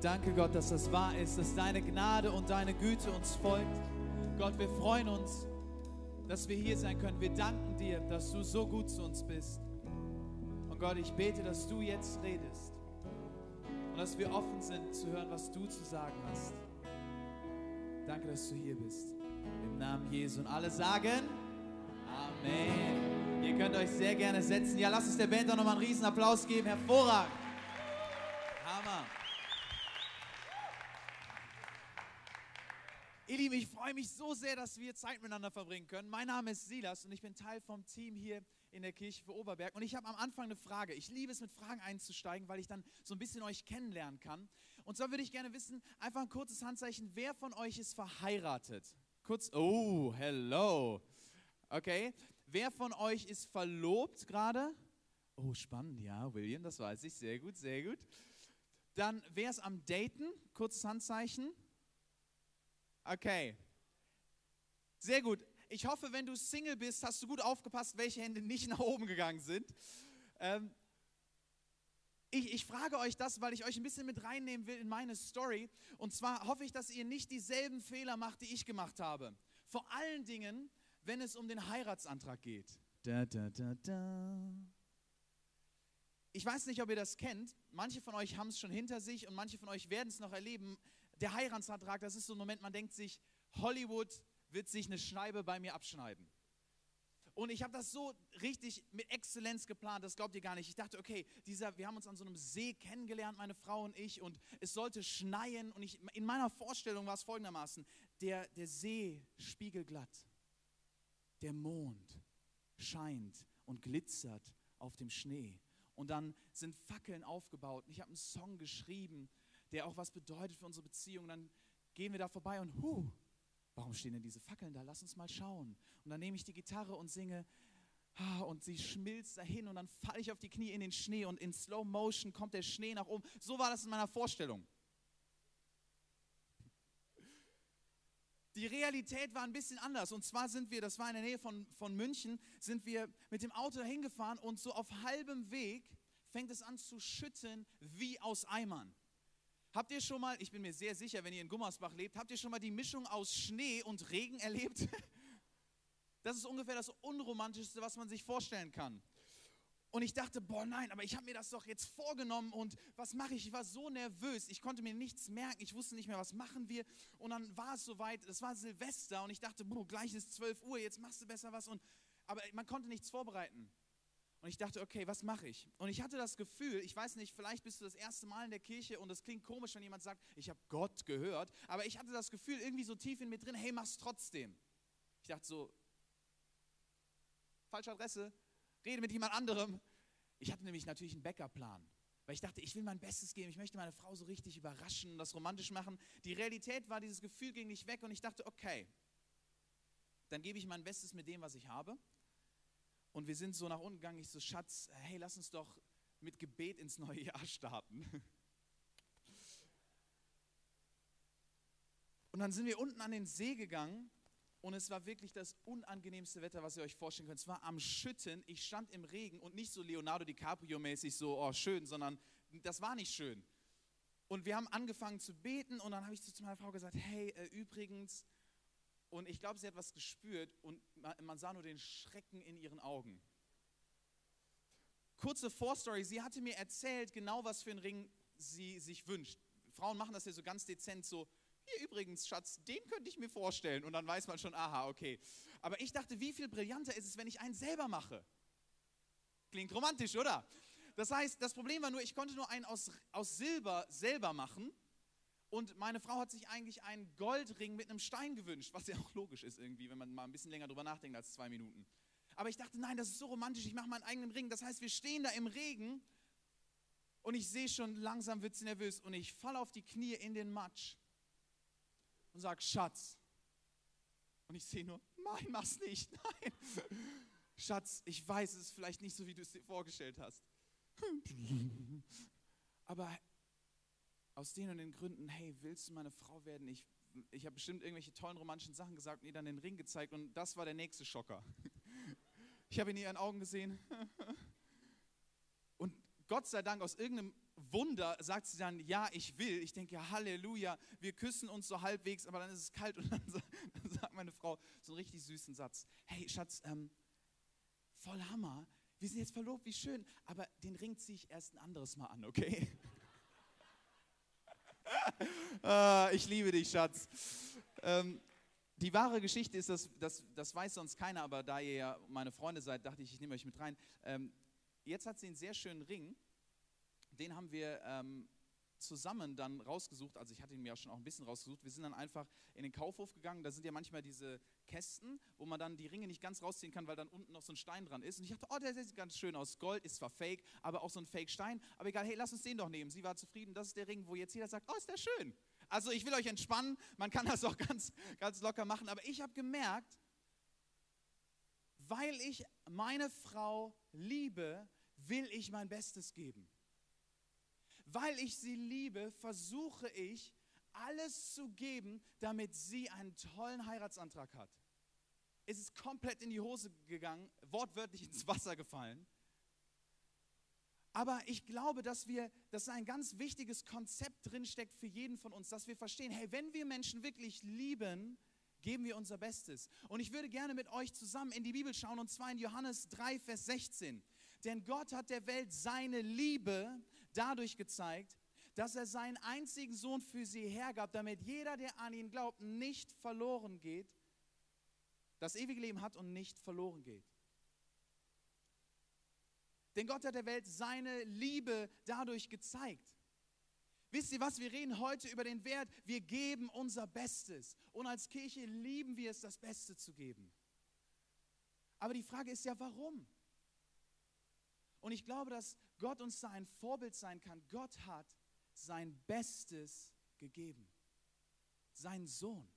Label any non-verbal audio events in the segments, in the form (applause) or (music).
Danke, Gott, dass das wahr ist, dass deine Gnade und deine Güte uns folgt. Gott, wir freuen uns, dass wir hier sein können. Wir danken dir, dass du so gut zu uns bist. Und Gott, ich bete, dass du jetzt redest und dass wir offen sind zu hören, was du zu sagen hast. Danke, dass du hier bist. Im Namen Jesu. Und alle sagen Amen. Ihr könnt euch sehr gerne setzen. Ja, lasst uns der Band auch nochmal einen riesen Applaus geben. Hervorragend. Freue mich so sehr, dass wir Zeit miteinander verbringen können. Mein Name ist Silas und ich bin Teil vom Team hier in der Kirche für Oberberg. Und ich habe am Anfang eine Frage. Ich liebe es, mit Fragen einzusteigen, weil ich dann so ein bisschen euch kennenlernen kann. Und zwar würde ich gerne wissen, einfach ein kurzes Handzeichen, wer von euch ist verheiratet? Kurz, oh, hello. Okay. Wer von euch ist verlobt gerade? Oh, spannend, ja, William, das weiß ich. Sehr gut, sehr gut. Dann, wer ist am Daten? Kurzes Handzeichen. Okay. Sehr gut. Ich hoffe, wenn du Single bist, hast du gut aufgepasst, welche Hände nicht nach oben gegangen sind. Ähm, ich, ich, frage euch das, weil ich euch ein bisschen mit reinnehmen will in meine Story. Und zwar hoffe ich, dass ihr nicht dieselben Fehler macht, die ich gemacht habe. Vor allen Dingen, wenn es um den Heiratsantrag geht. Da, da, da, da. Ich weiß nicht, ob ihr das kennt. Manche von euch haben es schon hinter sich und manche von euch werden es noch erleben. Der Heiratsantrag, das ist so ein Moment, man denkt sich, Hollywood wird sich eine Scheibe bei mir abschneiden. Und ich habe das so richtig mit Exzellenz geplant, das glaubt ihr gar nicht. Ich dachte, okay, dieser, wir haben uns an so einem See kennengelernt, meine Frau und ich, und es sollte schneien. Und ich, in meiner Vorstellung war es folgendermaßen: der, der See spiegelglatt, der Mond scheint und glitzert auf dem Schnee. Und dann sind Fackeln aufgebaut. Und ich habe einen Song geschrieben, der auch was bedeutet für unsere Beziehung. Und dann gehen wir da vorbei und huh, warum stehen denn diese Fackeln da? Lass uns mal schauen. Und dann nehme ich die Gitarre und singe ah, und sie schmilzt dahin und dann falle ich auf die Knie in den Schnee und in Slow Motion kommt der Schnee nach oben. So war das in meiner Vorstellung. Die Realität war ein bisschen anders. Und zwar sind wir, das war in der Nähe von, von München, sind wir mit dem Auto dahin gefahren und so auf halbem Weg fängt es an zu schütten wie aus Eimern. Habt ihr schon mal, ich bin mir sehr sicher, wenn ihr in Gummersbach lebt, habt ihr schon mal die Mischung aus Schnee und Regen erlebt? (laughs) Das ist ungefähr das Unromantischste, was man sich vorstellen kann. Und ich dachte, boah, nein, aber ich habe mir das doch jetzt vorgenommen und was mache ich? Ich war so nervös, ich konnte mir nichts merken, ich wusste nicht mehr, was machen wir. Und dann war es soweit, es war Silvester und ich dachte, boah, gleich ist 12 Uhr, jetzt machst du besser was. Und, aber man konnte nichts vorbereiten. Und ich dachte, okay, was mache ich? Und ich hatte das Gefühl, ich weiß nicht, vielleicht bist du das erste Mal in der Kirche und es klingt komisch, wenn jemand sagt, ich habe Gott gehört, aber ich hatte das Gefühl irgendwie so tief in mir drin, hey, mach's trotzdem. Ich dachte so, falsche Adresse, rede mit jemand anderem. Ich hatte nämlich natürlich einen Backup-Plan. Weil ich dachte, ich will mein Bestes geben, ich möchte meine Frau so richtig überraschen und das romantisch machen. Die Realität war, dieses Gefühl ging nicht weg und ich dachte, okay, dann gebe ich mein Bestes mit dem, was ich habe. Und wir sind so nach unten gegangen. Ich so, Schatz, hey, lass uns doch mit Gebet ins neue Jahr starten. Und dann sind wir unten an den See gegangen und es war wirklich das unangenehmste Wetter, was ihr euch vorstellen könnt. Es war am Schütten. Ich stand im Regen und nicht so Leonardo DiCaprio-mäßig so, oh schön, sondern das war nicht schön. Und wir haben angefangen zu beten und dann habe ich zu meiner Frau gesagt, hey, äh, übrigens, und ich glaube, sie hat was gespürt und man sah nur den Schrecken in ihren Augen. Kurze Vorstory, sie hatte mir erzählt, genau was für einen Ring sie sich wünscht. Frauen machen das ja so ganz dezent so, hier übrigens, Schatz, den könnte ich mir vorstellen. Und dann weiß man schon, aha, okay. Aber ich dachte, wie viel brillanter ist es, wenn ich einen selber mache? Klingt romantisch, oder? Das heißt, das Problem war nur, ich konnte nur einen aus, aus Silber selber machen. Und meine Frau hat sich eigentlich einen Goldring mit einem Stein gewünscht, was ja auch logisch ist irgendwie, wenn man mal ein bisschen länger drüber nachdenkt als zwei Minuten. Aber ich dachte, nein, das ist so romantisch, ich mache meinen eigenen Ring. Das heißt, wir stehen da im Regen und ich sehe schon, langsam wird sie nervös und ich falle auf die Knie in den Matsch und sage, Schatz. Und ich sehe nur, nein, mach's nicht, (laughs) nein. Schatz, ich weiß, es ist vielleicht nicht so, wie du es dir vorgestellt hast. (laughs) Aber aus den und den Gründen, hey, willst du meine Frau werden? Ich, ich habe bestimmt irgendwelche tollen romantischen Sachen gesagt und ihr dann den Ring gezeigt und das war der nächste Schocker. (laughs) Ich habe in ihren Augen gesehen (laughs) und Gott sei Dank aus irgendeinem Wunder sagt sie dann, ja, ich will. Ich denke, Halleluja, wir küssen uns so halbwegs, aber dann ist es kalt und (laughs) dann, dann sagt meine Frau so einen richtig süßen Satz. Hey, Schatz, ähm, voll Hammer, wir sind jetzt verlobt, wie schön, aber den Ring ziehe ich erst ein anderes Mal an, okay? (laughs) ah, ich liebe dich, Schatz. Ähm, die wahre Geschichte ist, dass, das, das weiß sonst keiner, aber da ihr ja meine Freunde seid, dachte ich, ich nehme euch mit rein. Ähm, jetzt hat sie einen sehr schönen Ring. Den haben wir ähm, zusammen dann rausgesucht. Also ich hatte ihn mir auch schon auch ein bisschen rausgesucht. Wir sind dann einfach in den Kaufhof gegangen. Da sind ja manchmal diese Kästen, wo man dann die Ringe nicht ganz rausziehen kann, weil dann unten noch so ein Stein dran ist. Und ich dachte, oh, der sieht ganz schön aus. Gold ist zwar fake, aber auch so ein Fake-Stein. Aber egal, hey, lass uns den doch nehmen. Sie war zufrieden. Das ist der Ring, wo jetzt jeder sagt, oh, ist der schön. Also ich will euch entspannen. Man kann das auch ganz, ganz locker machen. Aber ich habe gemerkt, weil ich meine Frau liebe, will ich mein Bestes geben. Weil ich sie liebe, versuche ich, alles zu geben, damit sie einen tollen Heiratsantrag hat. Es ist komplett in die Hose gegangen, wortwörtlich ins Wasser gefallen. Aber ich glaube, dass wir, dass ein ganz wichtiges Konzept drinsteckt für jeden von uns, dass wir verstehen, hey, wenn wir Menschen wirklich lieben, geben wir unser Bestes. Und ich würde gerne mit euch zusammen in die Bibel schauen, und zwar in Johannes 3, Vers 16. Denn Gott hat der Welt seine Liebe dadurch gezeigt, dass er seinen einzigen Sohn für sie hergab, damit jeder, der an ihn glaubt, nicht verloren geht, das ewige Leben hat und nicht verloren geht. Denn Gott hat der Welt seine Liebe dadurch gezeigt. Wisst ihr was, wir reden heute über den Wert, wir geben unser Bestes. Und als Kirche lieben wir es, das Beste zu geben. Aber die Frage ist ja, warum? Und ich glaube, dass Gott uns da ein Vorbild sein kann. Gott hat sein Bestes gegeben. Sein Sohn.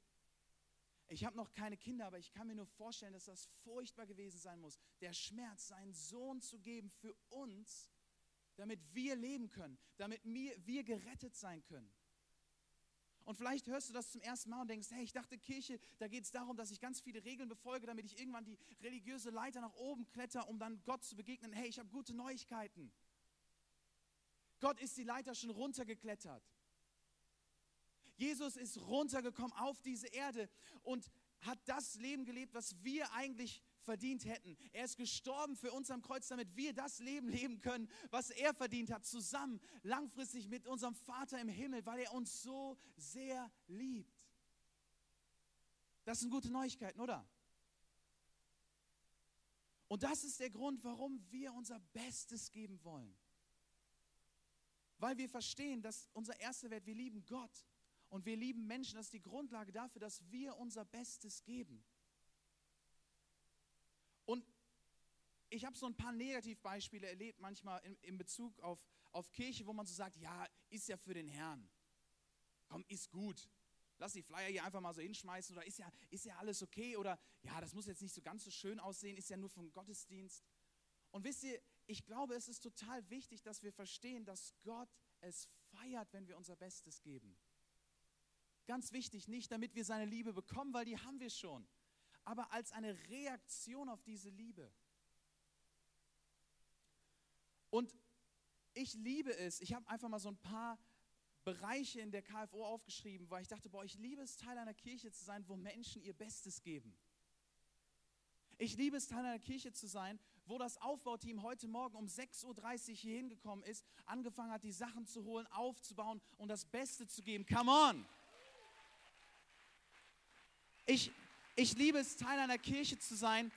Ich habe noch keine Kinder, aber ich kann mir nur vorstellen, dass das furchtbar gewesen sein muss. Der Schmerz, seinen Sohn zu geben für uns, damit wir leben können, damit wir, wir gerettet sein können. Und vielleicht hörst du das zum ersten Mal und denkst, hey, ich dachte Kirche, da geht es darum, dass ich ganz viele Regeln befolge, damit ich irgendwann die religiöse Leiter nach oben kletter, um dann Gott zu begegnen. Hey, ich habe gute Neuigkeiten. Gott ist die Leiter schon runtergeklettert. Jesus ist runtergekommen auf diese Erde und hat das Leben gelebt, was wir eigentlich verdient hätten. Er ist gestorben für uns am Kreuz, damit wir das Leben leben können, was er verdient hat, zusammen langfristig mit unserem Vater im Himmel, weil er uns so sehr liebt. Das sind gute Neuigkeiten, oder? Und das ist der Grund, warum wir unser Bestes geben wollen. Weil wir verstehen, dass unser erster Wert, wir lieben Gott und wir lieben Menschen. Das ist die Grundlage dafür, dass wir unser Bestes geben. Und ich habe so ein paar Negativbeispiele erlebt, manchmal in, in Bezug auf, auf Kirche, wo man so sagt, ja, ist ja für den Herrn. Komm, ist gut. Lass die Flyer hier einfach mal so hinschmeißen oder ist ja, ist ja alles okay oder ja, das muss jetzt nicht so ganz so schön aussehen, ist ja nur vom Gottesdienst. Und wisst ihr, ich glaube, es ist total wichtig, dass wir verstehen, dass Gott es feiert, wenn wir unser Bestes geben. Ganz wichtig, nicht damit wir seine Liebe bekommen, weil die haben wir schon, aber als eine Reaktion auf diese Liebe. Und ich liebe es, ich habe einfach mal so ein paar Bereiche in der KFO aufgeschrieben, weil ich dachte, boah, ich liebe es, Teil einer Kirche zu sein, wo Menschen ihr Bestes geben. Ich liebe es, Teil einer Kirche zu sein, wo das Aufbauteam heute Morgen um 6.30 Uhr hier hingekommen ist, angefangen hat, die Sachen zu holen, aufzubauen und das Beste zu geben. Come on! Ich, ich liebe es, Teil einer Kirche zu sein,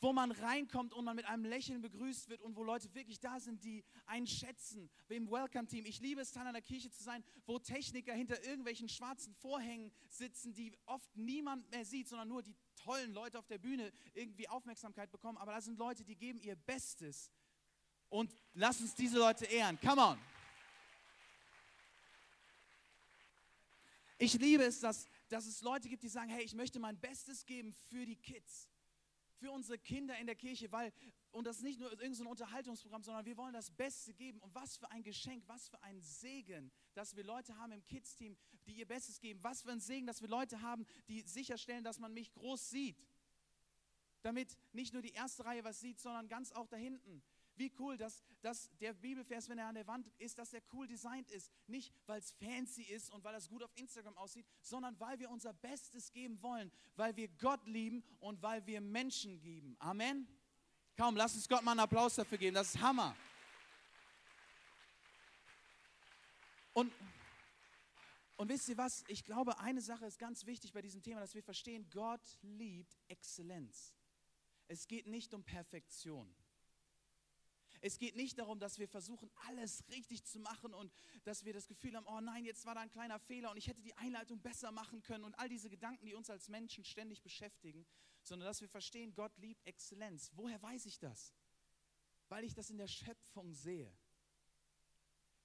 wo man reinkommt und man mit einem Lächeln begrüßt wird und wo Leute wirklich da sind, die einen schätzen, wie im Welcome-Team. Ich liebe es, Teil einer Kirche zu sein, wo Techniker hinter irgendwelchen schwarzen Vorhängen sitzen, die oft niemand mehr sieht, sondern nur die tollen Leute auf der Bühne irgendwie Aufmerksamkeit bekommen. Aber da sind Leute, die geben ihr Bestes. Und lass uns diese Leute ehren. Come on. Ich liebe es, dass dass es Leute gibt, die sagen, hey, ich möchte mein Bestes geben für die Kids, für unsere Kinder in der Kirche, weil, und das ist nicht nur irgendein so Unterhaltungsprogramm, sondern wir wollen das Beste geben. Und was für ein Geschenk, was für ein Segen, dass wir Leute haben im Kids-Team, die ihr Bestes geben. Was für ein Segen, dass wir Leute haben, die sicherstellen, dass man mich groß sieht. Damit nicht nur die erste Reihe was sieht, sondern ganz auch da hinten. Wie cool, dass, dass der Bibelvers, wenn er an der Wand ist, dass er cool designt ist. Nicht, weil es fancy ist und weil das gut auf Instagram aussieht, sondern weil wir unser Bestes geben wollen, weil wir Gott lieben und weil wir Menschen lieben. Amen. Kaum, lass uns Gott mal einen Applaus dafür geben. Das ist Hammer. Und, und wisst ihr was? Ich glaube, eine Sache ist ganz wichtig bei diesem Thema, dass wir verstehen, Gott liebt Exzellenz. Es geht nicht um Perfektion. Es geht nicht darum, dass wir versuchen, alles richtig zu machen und dass wir das Gefühl haben, oh nein, jetzt war da ein kleiner Fehler und ich hätte die Einleitung besser machen können und all diese Gedanken, die uns als Menschen ständig beschäftigen, sondern dass wir verstehen, Gott liebt Exzellenz. Woher weiß ich das? Weil ich das in der Schöpfung sehe.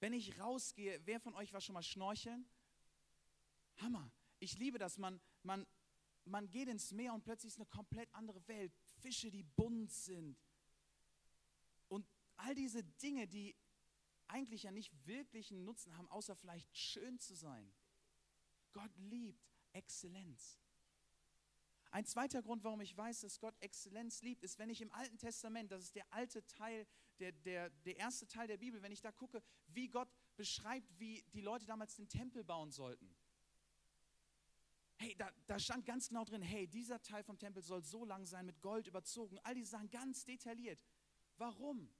Wenn ich rausgehe, wer von euch war schon mal schnorcheln? Hammer. Ich liebe das. Man, man, man geht ins Meer und plötzlich ist eine komplett andere Welt. Fische, die bunt sind. Und all diese Dinge, die eigentlich ja nicht wirklich einen Nutzen haben, außer vielleicht schön zu sein. Gott liebt Exzellenz. Ein zweiter Grund, warum ich weiß, dass Gott Exzellenz liebt, ist, wenn ich im Alten Testament, das ist der alte Teil, der, der, der erste Teil der Bibel, wenn ich da gucke, wie Gott beschreibt, wie die Leute damals den Tempel bauen sollten. Hey, da, da stand ganz genau drin, hey, dieser Teil vom Tempel soll so lang sein, mit Gold überzogen, all diese Sachen ganz detailliert. Warum?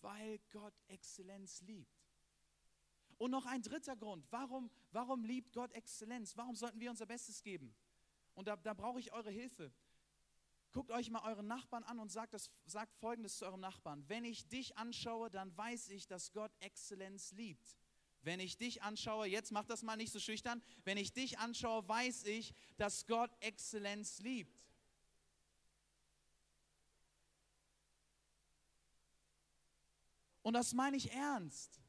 Weil Gott Exzellenz liebt. Und noch ein dritter Grund, warum, warum liebt Gott Exzellenz? Warum sollten wir unser Bestes geben? Und da, da brauche ich eure Hilfe. Guckt euch mal euren Nachbarn an und sagt, das, sagt Folgendes zu eurem Nachbarn. Wenn ich dich anschaue, dann weiß ich, dass Gott Exzellenz liebt. Wenn ich dich anschaue, jetzt mach das mal nicht so schüchtern, wenn ich dich anschaue, weiß ich, dass Gott Exzellenz liebt. Und das meine ich ernst.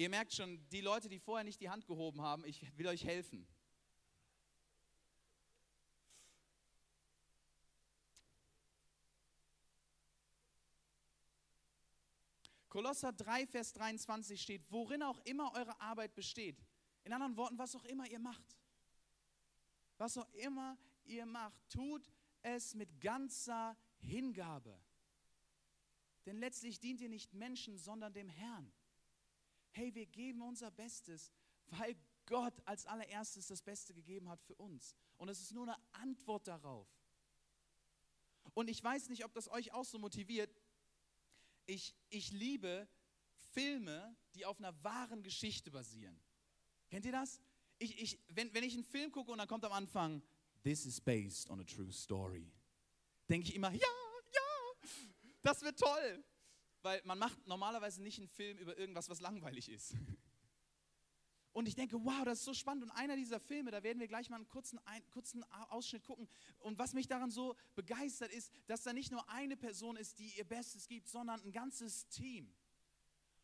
Ihr merkt schon, die Leute, die vorher nicht die Hand gehoben haben, ich will euch helfen. Kolosser 3, Vers 23 steht, worin auch immer eure Arbeit besteht. In anderen Worten, was auch immer ihr macht. Was auch immer ihr macht, tut es mit ganzer Hingabe. Denn letztlich dient ihr nicht Menschen, sondern dem Herrn hey, wir geben unser Bestes, weil Gott als allererstes das Beste gegeben hat für uns. Und es ist nur eine Antwort darauf. Und ich weiß nicht, ob das euch auch so motiviert. Ich, ich liebe Filme, die auf einer wahren Geschichte basieren. Kennt ihr das? Ich, ich, wenn, wenn ich einen Film gucke und dann kommt am Anfang, This is based on a true story, denke ich immer, ja, ja, das wird toll. Weil man macht normalerweise nicht einen Film über irgendwas, was langweilig ist. (laughs) Und ich denke, wow, das ist so spannend. Und einer dieser Filme, da werden wir gleich mal einen kurzen, einen kurzen Ausschnitt gucken. Und was mich daran so begeistert ist, dass da nicht nur eine Person ist, die ihr Bestes gibt, sondern ein ganzes Team.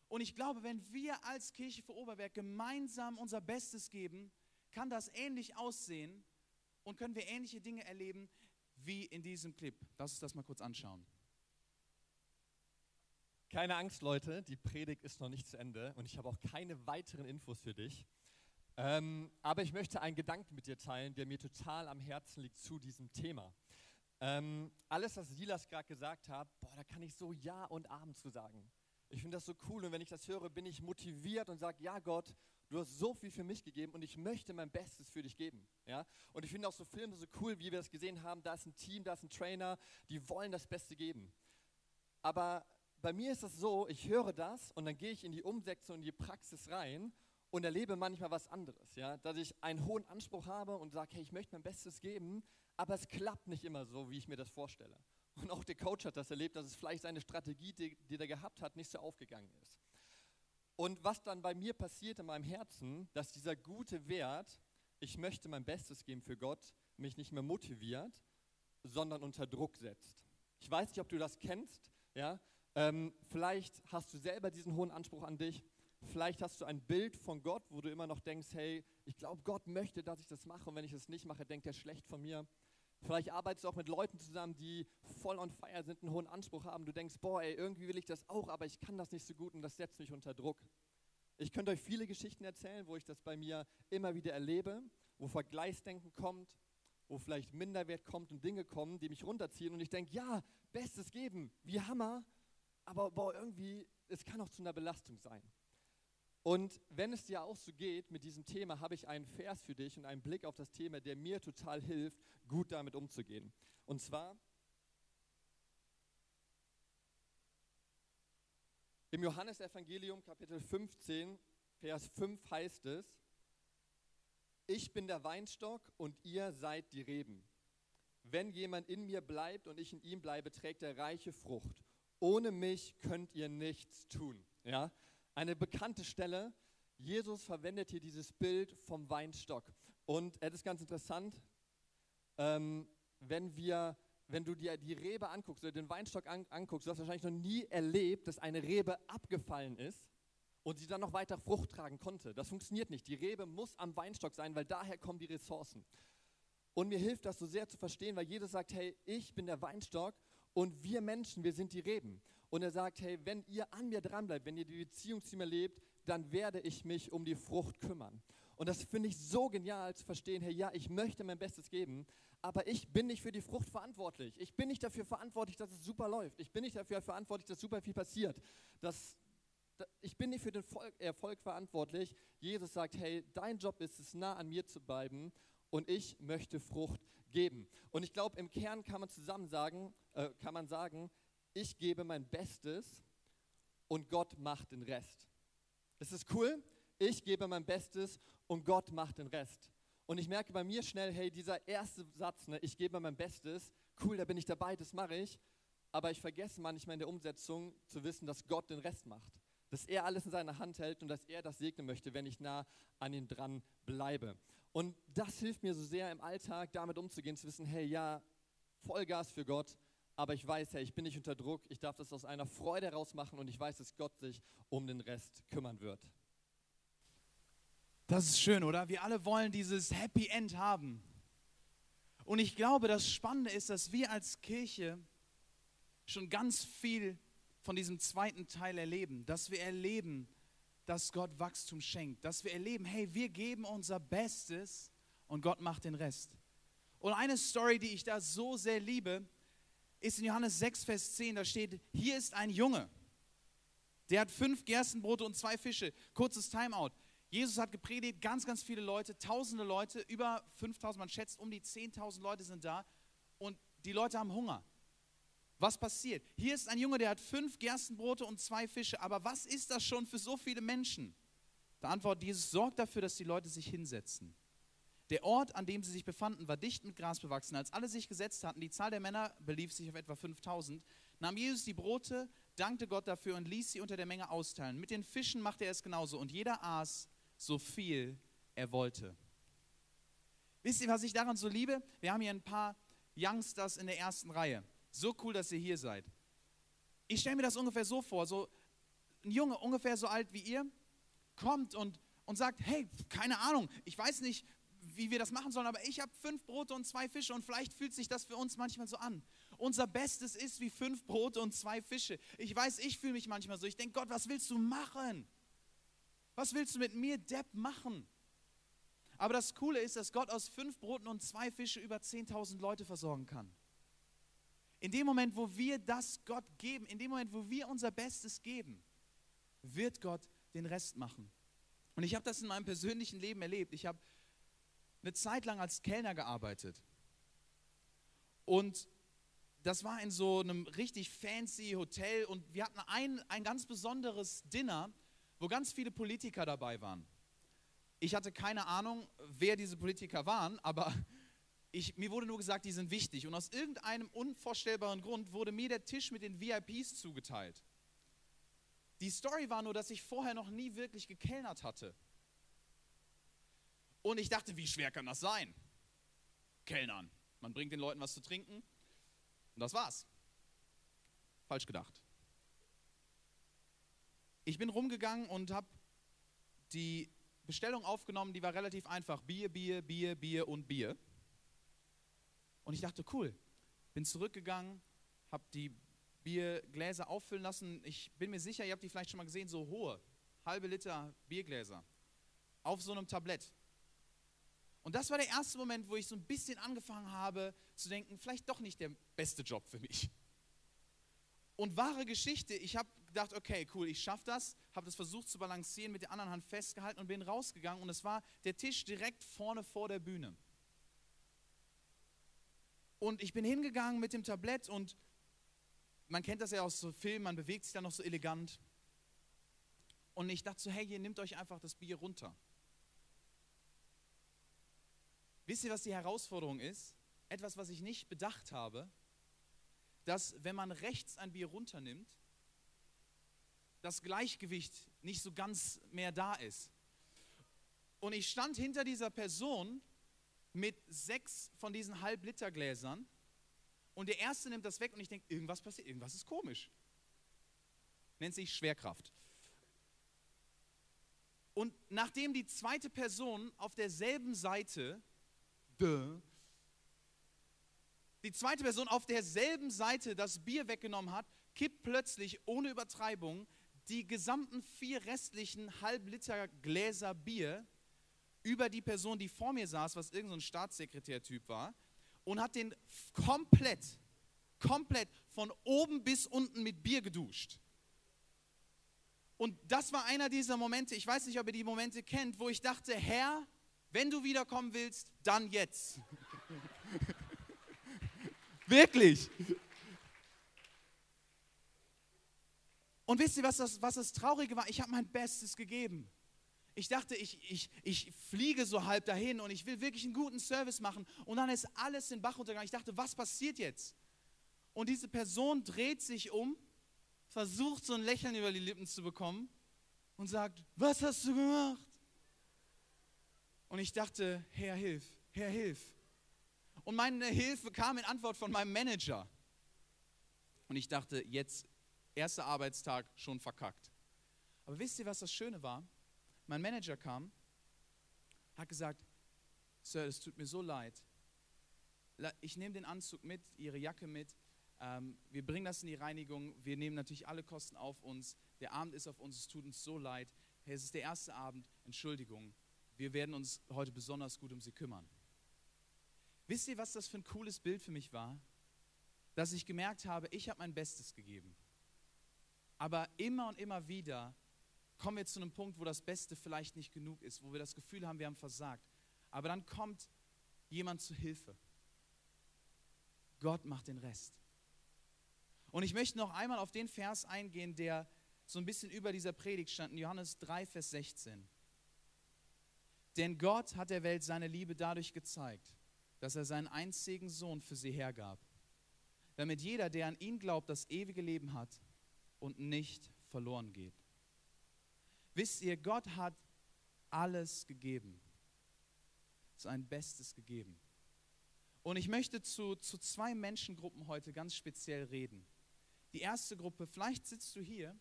Und ich glaube, wenn wir als Kirche für Oberberg gemeinsam unser Bestes geben, kann das ähnlich aussehen und können wir ähnliche Dinge erleben wie in diesem Clip. Lass uns das mal kurz anschauen. Keine Angst, Leute, die Predigt ist noch nicht zu Ende und ich habe auch keine weiteren Infos für dich. Ähm, aber ich möchte einen Gedanken mit dir teilen, der mir total am Herzen liegt zu diesem Thema. Ähm, alles, was Silas gerade gesagt hat, boah, da kann ich so Ja und Abend zu sagen. Ich finde das so cool und wenn ich das höre, bin ich motiviert und sage, ja Gott, du hast so viel für mich gegeben und ich möchte mein Bestes für dich geben. Ja? Und ich finde auch so Filme so cool, wie wir das gesehen haben, da ist ein Team, da ist ein Trainer, die wollen das Beste geben. Aber bei mir ist es so, ich höre das und dann gehe ich in die Umsetzung, in die Praxis rein und erlebe manchmal was anderes. Ja? Dass ich einen hohen Anspruch habe und sage, hey, ich möchte mein Bestes geben, aber es klappt nicht immer so, wie ich mir das vorstelle. Und auch der Coach hat das erlebt, dass es vielleicht seine Strategie, die, die er gehabt hat, nicht so aufgegangen ist. Und was dann bei mir passiert in meinem Herzen, dass dieser gute Wert, ich möchte mein Bestes geben für Gott, mich nicht mehr motiviert, sondern unter Druck setzt. Ich weiß nicht, ob du das kennst, ja, ähm, vielleicht hast du selber diesen hohen Anspruch an dich. Vielleicht hast du ein Bild von Gott, wo du immer noch denkst, hey, ich glaube, Gott möchte, dass ich das mache und wenn ich das nicht mache, denkt er schlecht von mir. Vielleicht arbeitest du auch mit Leuten zusammen, die voll on fire sind, einen hohen Anspruch haben. Du denkst, boah, ey, irgendwie will ich das auch, aber ich kann das nicht so gut und das setzt mich unter Druck. Ich könnte euch viele Geschichten erzählen, wo ich das bei mir immer wieder erlebe, wo Vergleichsdenken kommt, wo vielleicht Minderwert kommt und Dinge kommen, die mich runterziehen und ich denke, ja, Bestes geben, wie Hammer, aber boah, irgendwie, es kann auch zu einer Belastung sein. Und wenn es dir auch so geht mit diesem Thema, habe ich einen Vers für dich und einen Blick auf das Thema, der mir total hilft, gut damit umzugehen. Und zwar im Johannesevangelium Kapitel 15, Vers 5 heißt es, ich bin der Weinstock und ihr seid die Reben. Wenn jemand in mir bleibt und ich in ihm bleibe, trägt er reiche Frucht. Ohne mich könnt ihr nichts tun. Ja? Eine bekannte Stelle. Jesus verwendet hier dieses Bild vom Weinstock. Und es ist ganz interessant, ähm, wenn, wir, wenn du dir die Rebe anguckst oder den Weinstock an, anguckst, du hast wahrscheinlich noch nie erlebt, dass eine Rebe abgefallen ist und sie dann noch weiter Frucht tragen konnte. Das funktioniert nicht. Die Rebe muss am Weinstock sein, weil daher kommen die Ressourcen. Und mir hilft das so sehr zu verstehen, weil Jesus sagt, hey, ich bin der Weinstock und wir Menschen, wir sind die Reben. Und er sagt, hey, wenn ihr an mir dranbleibt, wenn ihr die Beziehung zu mir lebt, dann werde ich mich um die Frucht kümmern. Und das finde ich so genial zu verstehen, hey, ja, ich möchte mein Bestes geben, aber ich bin nicht für die Frucht verantwortlich. Ich bin nicht dafür verantwortlich, dass es super läuft. Ich bin nicht dafür verantwortlich, dass super viel passiert. Dass, ich bin nicht für den Erfolg verantwortlich. Jesus sagt, hey, dein Job ist es, nah an mir zu bleiben und ich möchte Frucht geben. Und ich glaube, im Kern kann man zusammen sagen, äh, kann man sagen, ich gebe mein Bestes und Gott macht den Rest. Ist es cool? Ich gebe mein Bestes und Gott macht den Rest. Und ich merke bei mir schnell, hey, dieser erste Satz, ne, ich gebe mein Bestes, cool, da bin ich dabei, das mache ich. Aber ich vergesse manchmal in der Umsetzung zu wissen, dass Gott den Rest macht dass er alles in seiner Hand hält und dass er das segnen möchte, wenn ich nah an ihm dran bleibe. Und das hilft mir so sehr im Alltag, damit umzugehen, zu wissen, hey, ja, Vollgas für Gott, aber ich weiß, hey, ich bin nicht unter Druck, ich darf das aus einer Freude heraus machen und ich weiß, dass Gott sich um den Rest kümmern wird. Das ist schön, oder? Wir alle wollen dieses Happy End haben. Und ich glaube, das Spannende ist, dass wir als Kirche schon ganz viel von diesem zweiten Teil erleben, dass wir erleben, dass Gott Wachstum schenkt, dass wir erleben, hey, wir geben unser Bestes und Gott macht den Rest. Und eine Story, die ich da so sehr liebe, ist in Johannes 6, Vers 10, da steht, hier ist ein Junge, der hat fünf Gerstenbrote und zwei Fische. Kurzes Timeout. Jesus hat gepredigt, ganz, ganz viele Leute, tausende Leute, über 5000, man schätzt, um die 10.000 Leute sind da und die Leute haben Hunger. Was passiert? Hier ist ein Junge, der hat fünf Gerstenbrote und zwei Fische. Aber was ist das schon für so viele Menschen? Da antwortet Jesus, sorgt dafür, dass die Leute sich hinsetzen. Der Ort, an dem sie sich befanden, war dicht mit Gras bewachsen. Als alle sich gesetzt hatten, die Zahl der Männer belief sich auf etwa 5000, nahm Jesus die Brote, dankte Gott dafür und ließ sie unter der Menge austeilen. Mit den Fischen machte er es genauso und jeder aß so viel er wollte. Wisst ihr, was ich daran so liebe? Wir haben hier ein paar Youngsters in der ersten Reihe. So cool, dass ihr hier seid. Ich stelle mir das ungefähr so vor, so ein Junge, ungefähr so alt wie ihr, kommt und, und sagt, hey, keine Ahnung, ich weiß nicht, wie wir das machen sollen, aber ich habe fünf Brote und zwei Fische und vielleicht fühlt sich das für uns manchmal so an. Unser Bestes ist wie fünf Brote und zwei Fische. Ich weiß, ich fühle mich manchmal so. Ich denke, Gott, was willst du machen? Was willst du mit mir, Depp, machen? Aber das Coole ist, dass Gott aus fünf Broten und zwei Fische über 10.000 Leute versorgen kann. In dem Moment, wo wir das Gott geben, in dem Moment, wo wir unser Bestes geben, wird Gott den Rest machen. Und ich habe das in meinem persönlichen Leben erlebt. Ich habe eine Zeit lang als Kellner gearbeitet. Und das war in so einem richtig fancy Hotel und wir hatten ein, ein ganz besonderes Dinner, wo ganz viele Politiker dabei waren. Ich hatte keine Ahnung, wer diese Politiker waren, aber ich, mir wurde nur gesagt, die sind wichtig. Und aus irgendeinem unvorstellbaren Grund wurde mir der Tisch mit den VIPs zugeteilt. Die Story war nur, dass ich vorher noch nie wirklich gekellnert hatte. Und ich dachte, wie schwer kann das sein? Kellnern. Man bringt den Leuten was zu trinken und das war's. Falsch gedacht. Ich bin rumgegangen und habe die Bestellung aufgenommen, die war relativ einfach. Bier, Bier, Bier, Bier und Bier. Und ich dachte, cool. Bin zurückgegangen, habe die Biergläser auffüllen lassen. Ich bin mir sicher, ihr habt die vielleicht schon mal gesehen, so hohe, halbe Liter Biergläser. Auf so einem Tablett. Und das war der erste Moment, wo ich so ein bisschen angefangen habe zu denken, vielleicht doch nicht der beste Job für mich. Und wahre Geschichte, ich habe gedacht, okay, cool, ich schaffe das, habe das versucht zu balancieren, mit der anderen Hand festgehalten und bin rausgegangen und es war der Tisch direkt vorne vor der Bühne. Und ich bin hingegangen mit dem Tablett und man kennt das ja aus so Filmen, man bewegt sich dann noch so elegant. Und ich dachte so, hey, ihr nehmt euch einfach das Bier runter. Wisst ihr, was die Herausforderung ist? Etwas, was ich nicht bedacht habe, dass wenn man rechts ein Bier runternimmt, das Gleichgewicht nicht so ganz mehr da ist. Und ich stand hinter dieser Person mit sechs von diesen Halb-Liter-Gläsern und der erste nimmt das weg und ich denke, irgendwas passiert, irgendwas ist komisch. Nennt sich Schwerkraft. Und nachdem die zweite Person auf derselben Seite. Die zweite Person auf derselben Seite das Bier weggenommen hat, kippt plötzlich ohne Übertreibung die gesamten vier restlichen Halbliter Gläser Bier über die Person, die vor mir saß, was irgendein so Staatssekretärtyp war, und hat den komplett, komplett von oben bis unten mit Bier geduscht. Und das war einer dieser Momente, ich weiß nicht, ob ihr die Momente kennt, wo ich dachte, Herr, wenn du wiederkommen willst, dann jetzt. (laughs) Wirklich. Und wisst ihr, was das, was das Traurige war? Ich habe mein Bestes gegeben. Ich dachte, ich, ich, ich fliege so halb dahin und ich will wirklich einen guten Service machen. Und dann ist alles in Bach untergegangen. Ich dachte, was passiert jetzt? Und diese Person dreht sich um, versucht so ein Lächeln über die Lippen zu bekommen und sagt, was hast du gemacht? Und ich dachte, Herr, hilf, Herr, hilf. Und meine Hilfe kam in Antwort von meinem Manager. Und ich dachte, jetzt, erster Arbeitstag, schon verkackt. Aber wisst ihr, was das Schöne war? Mein Manager kam, hat gesagt, Sir, es tut mir so leid. Ich nehme den Anzug mit, Ihre Jacke mit. Ähm, wir bringen das in die Reinigung. Wir nehmen natürlich alle Kosten auf uns. Der Abend ist auf uns. Es tut uns so leid. Es ist der erste Abend. Entschuldigung wir werden uns heute besonders gut um sie kümmern. Wisst ihr, was das für ein cooles Bild für mich war? Dass ich gemerkt habe, ich habe mein Bestes gegeben. Aber immer und immer wieder kommen wir zu einem Punkt, wo das Beste vielleicht nicht genug ist, wo wir das Gefühl haben, wir haben versagt. Aber dann kommt jemand zu Hilfe. Gott macht den Rest. Und ich möchte noch einmal auf den Vers eingehen, der so ein bisschen über dieser Predigt stand, in Johannes 3, Vers 16. Denn Gott hat der Welt seine Liebe dadurch gezeigt, dass er seinen einzigen Sohn für sie hergab, damit jeder, der an ihn glaubt, das ewige Leben hat und nicht verloren geht. Wisst ihr, Gott hat alles gegeben, sein Bestes gegeben. Und ich möchte zu, zu zwei Menschengruppen heute ganz speziell reden. Die erste Gruppe, vielleicht sitzt du hier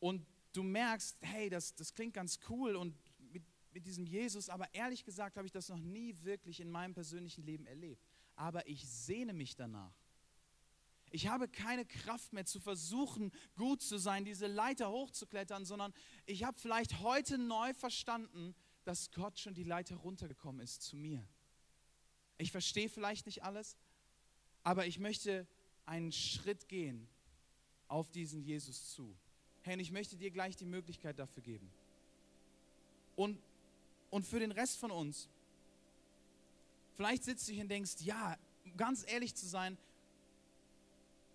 und du merkst, hey, das, das klingt ganz cool und mit diesem Jesus, aber ehrlich gesagt habe ich das noch nie wirklich in meinem persönlichen Leben erlebt. Aber ich sehne mich danach. Ich habe keine Kraft mehr zu versuchen, gut zu sein, diese Leiter hochzuklettern, sondern ich habe vielleicht heute neu verstanden, dass Gott schon die Leiter runtergekommen ist zu mir. Ich verstehe vielleicht nicht alles, aber ich möchte einen Schritt gehen auf diesen Jesus zu. Hey, und ich möchte dir gleich die Möglichkeit dafür geben. Und und für den Rest von uns, vielleicht sitzt du hier und denkst, ja, ganz ehrlich zu sein,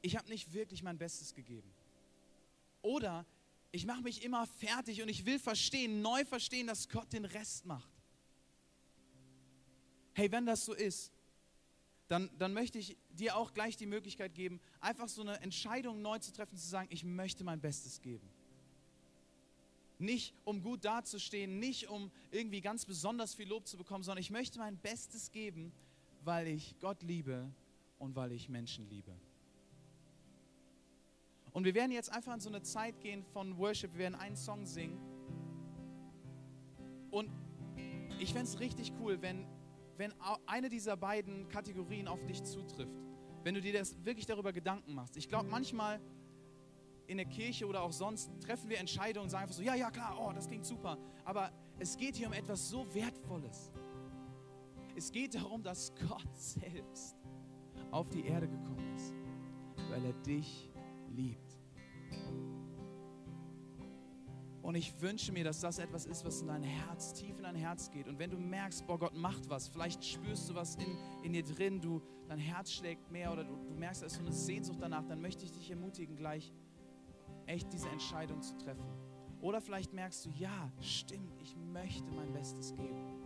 ich habe nicht wirklich mein Bestes gegeben. Oder ich mache mich immer fertig und ich will verstehen, neu verstehen, dass Gott den Rest macht. Hey, wenn das so ist, dann, dann möchte ich dir auch gleich die Möglichkeit geben, einfach so eine Entscheidung neu zu treffen, zu sagen, ich möchte mein Bestes geben. Nicht um gut dazustehen, nicht um irgendwie ganz besonders viel Lob zu bekommen, sondern ich möchte mein Bestes geben, weil ich Gott liebe und weil ich Menschen liebe. Und wir werden jetzt einfach in so eine Zeit gehen von Worship. Wir werden einen Song singen. Und ich fände es richtig cool, wenn, wenn eine dieser beiden Kategorien auf dich zutrifft. Wenn du dir das wirklich darüber Gedanken machst. Ich glaube, manchmal in der Kirche oder auch sonst treffen wir Entscheidungen und sagen einfach so, ja, ja, klar, oh, das klingt super. Aber es geht hier um etwas so Wertvolles. Es geht darum, dass Gott selbst auf die Erde gekommen ist, weil er dich liebt. Und ich wünsche mir, dass das etwas ist, was in dein Herz, tief in dein Herz geht. Und wenn du merkst, boah, Gott macht was, vielleicht spürst du was in, in dir drin, du, dein Herz schlägt mehr oder du, du merkst, da ist so eine Sehnsucht danach, dann möchte ich dich ermutigen, gleich echt diese Entscheidung zu treffen. Oder vielleicht merkst du, ja, stimmt, ich möchte mein Bestes geben.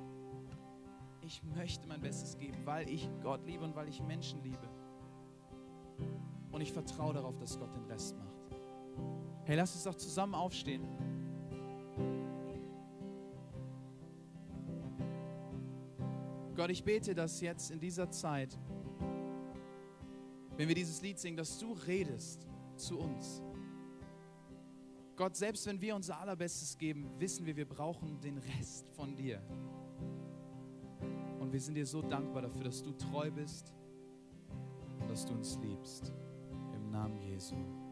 Ich möchte mein Bestes geben, weil ich Gott liebe und weil ich Menschen liebe. Und ich vertraue darauf, dass Gott den Rest macht. Hey, lass uns doch zusammen aufstehen. Gott, ich bete, dass jetzt in dieser Zeit, wenn wir dieses Lied singen, dass du redest zu uns. Gott, selbst wenn wir unser Allerbestes geben, wissen wir, wir brauchen den Rest von dir. Und wir sind dir so dankbar dafür, dass du treu bist und dass du uns liebst. Im Namen Jesu. Amen.